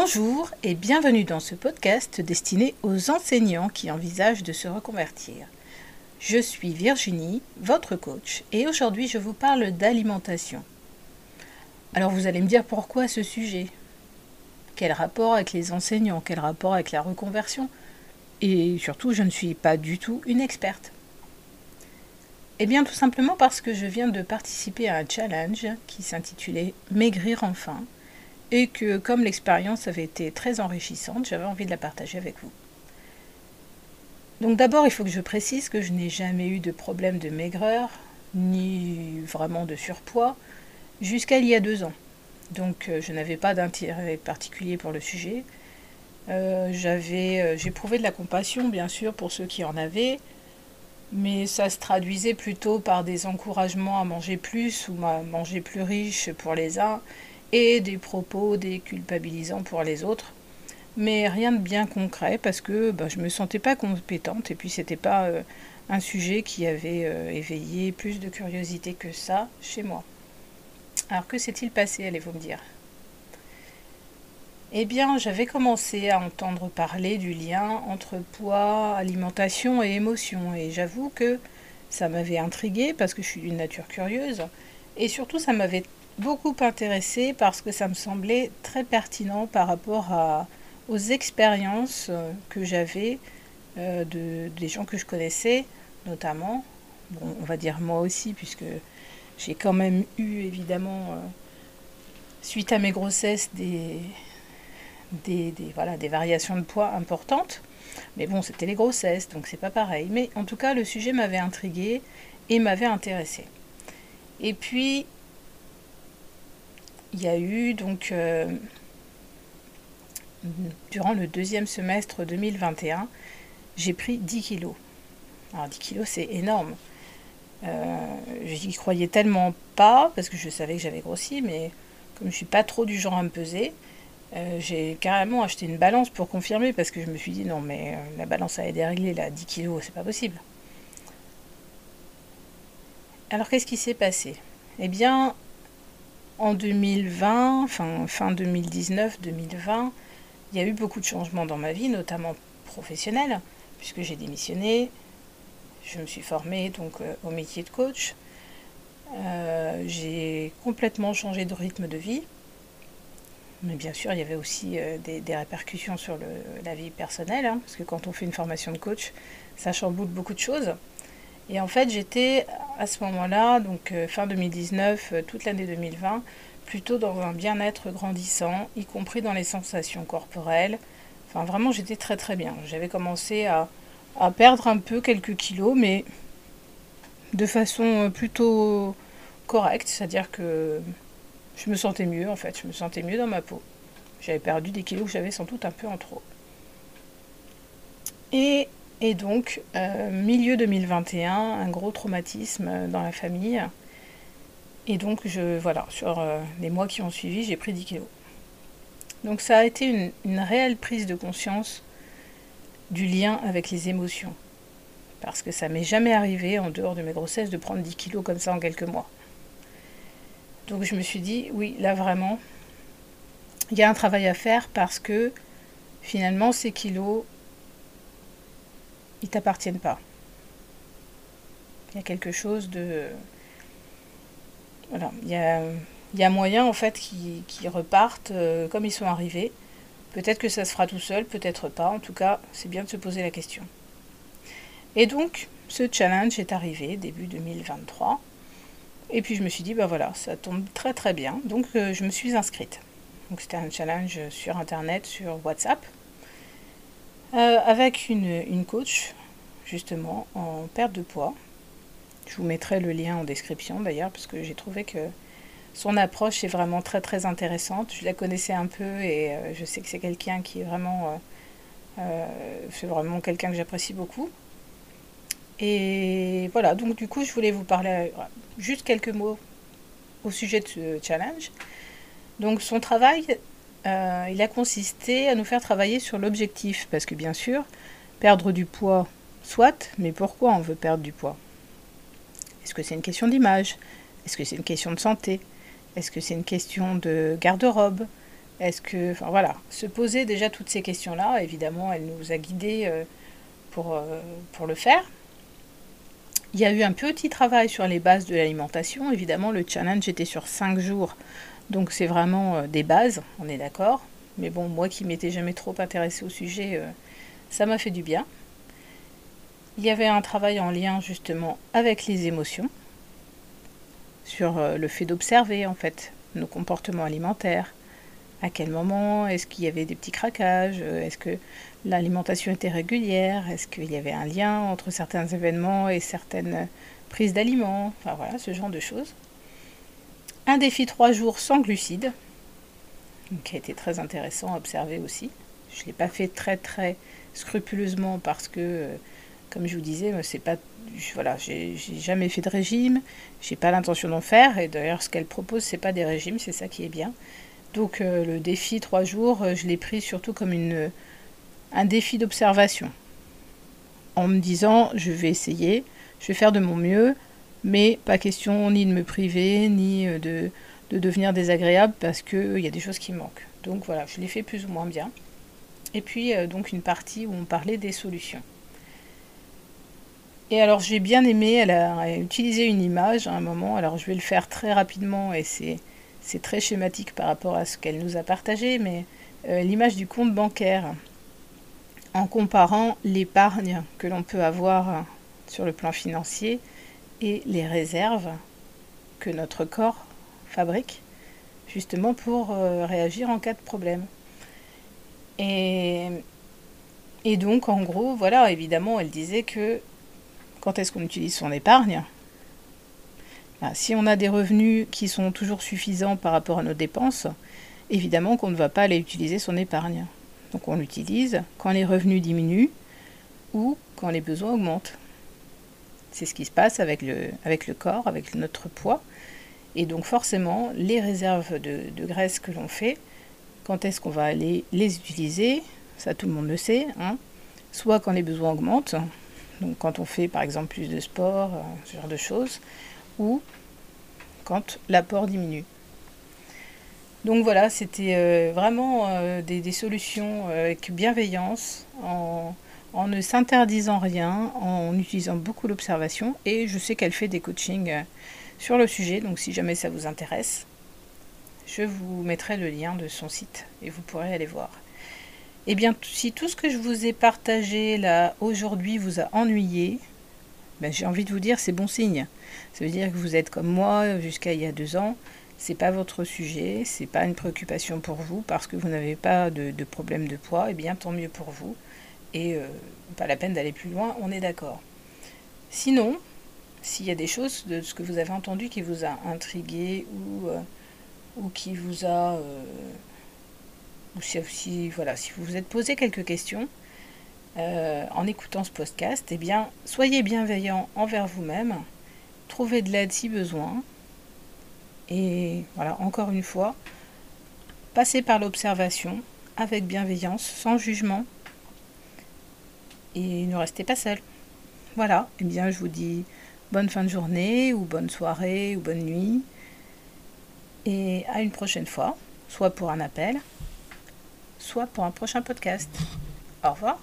Bonjour et bienvenue dans ce podcast destiné aux enseignants qui envisagent de se reconvertir. Je suis Virginie, votre coach, et aujourd'hui je vous parle d'alimentation. Alors vous allez me dire pourquoi ce sujet? Quel rapport avec les enseignants? Quel rapport avec la reconversion? Et surtout, je ne suis pas du tout une experte. Eh bien tout simplement parce que je viens de participer à un challenge qui s'intitulait Maigrir enfin et que comme l'expérience avait été très enrichissante, j'avais envie de la partager avec vous. Donc d'abord, il faut que je précise que je n'ai jamais eu de problème de maigreur, ni vraiment de surpoids, jusqu'à il y a deux ans. Donc euh, je n'avais pas d'intérêt particulier pour le sujet. Euh, j'avais, euh, j'éprouvais de la compassion, bien sûr, pour ceux qui en avaient, mais ça se traduisait plutôt par des encouragements à manger plus ou à manger plus riche pour les uns et des propos déculpabilisants pour les autres. Mais rien de bien concret parce que bah, je ne me sentais pas compétente et puis c'était pas euh, un sujet qui avait euh, éveillé plus de curiosité que ça chez moi. Alors que s'est-il passé, allez-vous me dire? Eh bien, j'avais commencé à entendre parler du lien entre poids, alimentation et émotion et j'avoue que ça m'avait intriguée parce que je suis d'une nature curieuse et surtout ça m'avait beaucoup intéressée parce que ça me semblait très pertinent par rapport à, aux expériences euh, que j'avais euh, de, des gens que je connaissais, notamment, bon, on va dire moi aussi, puisque j'ai quand même eu évidemment, euh, suite à mes grossesses, des, des, des, voilà, des variations de poids importantes. Mais bon, c'était les grossesses, donc c'est pas pareil. Mais en tout cas, le sujet m'avait intrigué et m'avait intéressé. Et puis, il y a eu donc euh, durant le deuxième semestre 2021, j'ai pris 10 kilos. Alors 10 kilos, c'est énorme. Euh, J'y croyais tellement pas parce que je savais que j'avais grossi, mais comme je suis pas trop du genre à me peser, euh, j'ai carrément acheté une balance pour confirmer parce que je me suis dit non mais la balance a été réglée là, 10 kilos, c'est pas possible. Alors qu'est-ce qui s'est passé? Eh bien, en 2020, fin, fin 2019-2020, il y a eu beaucoup de changements dans ma vie, notamment professionnelle, puisque j'ai démissionné, je me suis formée donc euh, au métier de coach, euh, j'ai complètement changé de rythme de vie, mais bien sûr il y avait aussi euh, des, répercussions sur la vie personnelle, hein, parce que quand on fait une formation de coach, ça chamboule beaucoup de choses. Et en fait, j'étais à ce moment-là, donc euh, fin 2019, euh, toute l'année 2020, plutôt dans un bien-être grandissant, y compris dans les sensations corporelles. Enfin, vraiment, j'étais très très bien. J'avais commencé à, à, perdre un peu quelques kilos, mais de façon euh, plutôt correcte, c'est-à-dire que je me sentais mieux en fait, je me sentais mieux dans ma peau. J'avais perdu des kilos que j'avais sans doute un peu en trop. Et et donc, euh, milieu 2021, un gros traumatisme dans la famille. Et donc, je, voilà, sur euh, les mois qui ont suivi, j'ai pris 10 kilos. Donc, ça a été une, une, réelle prise de conscience du lien avec les émotions. Parce que ça m'est jamais arrivé, en dehors de mes grossesses, de prendre 10 kilos comme ça en quelques mois. Donc, je me suis dit, oui, là vraiment, il y a un travail à faire parce que finalement, ces kilos, ils t'appartiennent pas. Il y a quelque chose de... Voilà, il y a, moyen en fait qu'ils qui repartent euh, comme ils sont arrivés. Peut-être que ça se fera tout seul, peut-être pas. En tout cas, c'est bien de se poser la question. Et donc, ce challenge est arrivé début 2023. Et puis je me suis dit, bah voilà, ça tombe très très bien. Donc euh, je me suis inscrite. Donc c'était un challenge sur Internet, sur WhatsApp. Euh, avec une, une, coach, justement, en perte de poids. Je vous mettrai le lien en description d'ailleurs, parce que j'ai trouvé que son approche est vraiment très très intéressante. Je la connaissais un peu et euh, je sais que c'est quelqu'un qui est vraiment... Euh, c'est vraiment quelqu'un que j'apprécie beaucoup. Et voilà, donc du coup, je voulais vous parler juste quelques mots au sujet de ce challenge. Donc son travail, euh, il a consisté à nous faire travailler sur l'objectif, parce que bien sûr, perdre du poids, soit, mais pourquoi on veut perdre du poids? Est-ce que c'est une question d'image? Est-ce que c'est une question de santé? Est-ce que c'est une question de garde-robe? Est-ce que, enfin voilà, se poser déjà toutes ces questions-là, évidemment, elle nous a guidés euh, pour, euh, pour le faire. Il y a eu un petit travail sur les bases de l'alimentation. Évidemment, le challenge était sur 5 jours, donc c'est vraiment euh, des bases, on est d'accord. Mais bon, moi qui m'étais jamais trop intéressée au sujet, ça m'a fait du bien. Il y avait un travail en lien justement avec les émotions, sur le fait d'observer en fait nos comportements alimentaires, à quel moment Est-ce qu'il y avait des petits craquages Est-ce que l'alimentation était régulière Est-ce qu'il y avait un lien entre certains événements et certaines prises d'aliments Enfin voilà, ce genre de choses. Un défi trois jours sans glucides, qui a été très intéressant à observer aussi. Je ne l'ai pas fait très très scrupuleusement parce que, comme je vous disais, c'est pas, voilà, j'ai jamais fait de régime, j'ai pas l'intention d'en faire. Et d'ailleurs, ce qu'elle propose, c'est pas des régimes, c'est ça qui est bien. Donc euh, le défi trois jours, euh, je l'ai pris surtout comme une, un défi d'observation. En me disant, je vais essayer, je vais faire de mon mieux, mais pas question ni de me priver, ni euh, de, de devenir désagréable parce qu'il y a des choses qui manquent. Donc voilà, je l'ai fait plus ou moins bien. Et puis donc une partie où on parlait des solutions. Et alors j'ai bien aimé, elle a utilisé une image à un moment, alors je vais le faire très rapidement et c'est très schématique par rapport à ce qu'elle nous a partagé, mais euh, l'image du compte bancaire, en comparant l'épargne que l'on peut avoir sur le plan financier et les réserves que notre corps fabrique, justement pour euh, réagir en cas de problème. Et, et donc, en gros, voilà, évidemment, elle disait que quand est-ce qu'on utilise son épargne? Bah, si on a des revenus qui sont toujours suffisants par rapport à nos dépenses, évidemment qu'on ne va pas aller utiliser son épargne. Donc on l'utilise quand les revenus diminuent ou quand les besoins augmentent. C'est ce qui se passe avec le, avec le corps, avec notre poids. Et donc forcément, les réserves de, graisse que l'on fait, quand est-ce qu'on va aller les utiliser Ça tout le monde le sait. Hein Soit quand les besoins augmentent, donc quand on fait par exemple plus de sport, euh, ce genre de choses, ou quand l'apport diminue. Donc voilà, c'était euh, vraiment euh, des, solutions euh, avec bienveillance, en, en ne s'interdisant rien, en utilisant beaucoup l'observation. Et je sais qu'elle fait des coachings sur le sujet, donc si jamais ça vous intéresse, je vous mettrai le lien de son site et vous pourrez aller voir. Et eh bien, si tout ce que je vous ai partagé là aujourd'hui vous a ennuyé, ben, j'ai envie de vous dire c'est bon signe. Ça veut dire que vous êtes comme moi jusqu'à il y a deux ans. C'est pas votre sujet, c'est pas une préoccupation pour vous parce que vous n'avez pas de, problème de poids. Et eh bien tant mieux pour vous. Et euh, pas la peine d'aller plus loin, on est d'accord. Sinon, s'il y a des choses de ce que vous avez entendu qui vous a intrigué ou, euh, qui vous a euh, ou si, voilà, si vous vous êtes posé quelques questions, en écoutant ce podcast, eh bien, soyez bienveillant envers vous-même, trouvez de l'aide si besoin, et voilà, encore une fois, passez par l'observation avec bienveillance, sans jugement, et ne restez pas seul. Voilà, eh bien, je vous dis bonne fin de journée, ou bonne soirée, ou bonne nuit, et à une prochaine fois, soit pour un appel, soit pour un prochain podcast. Au revoir.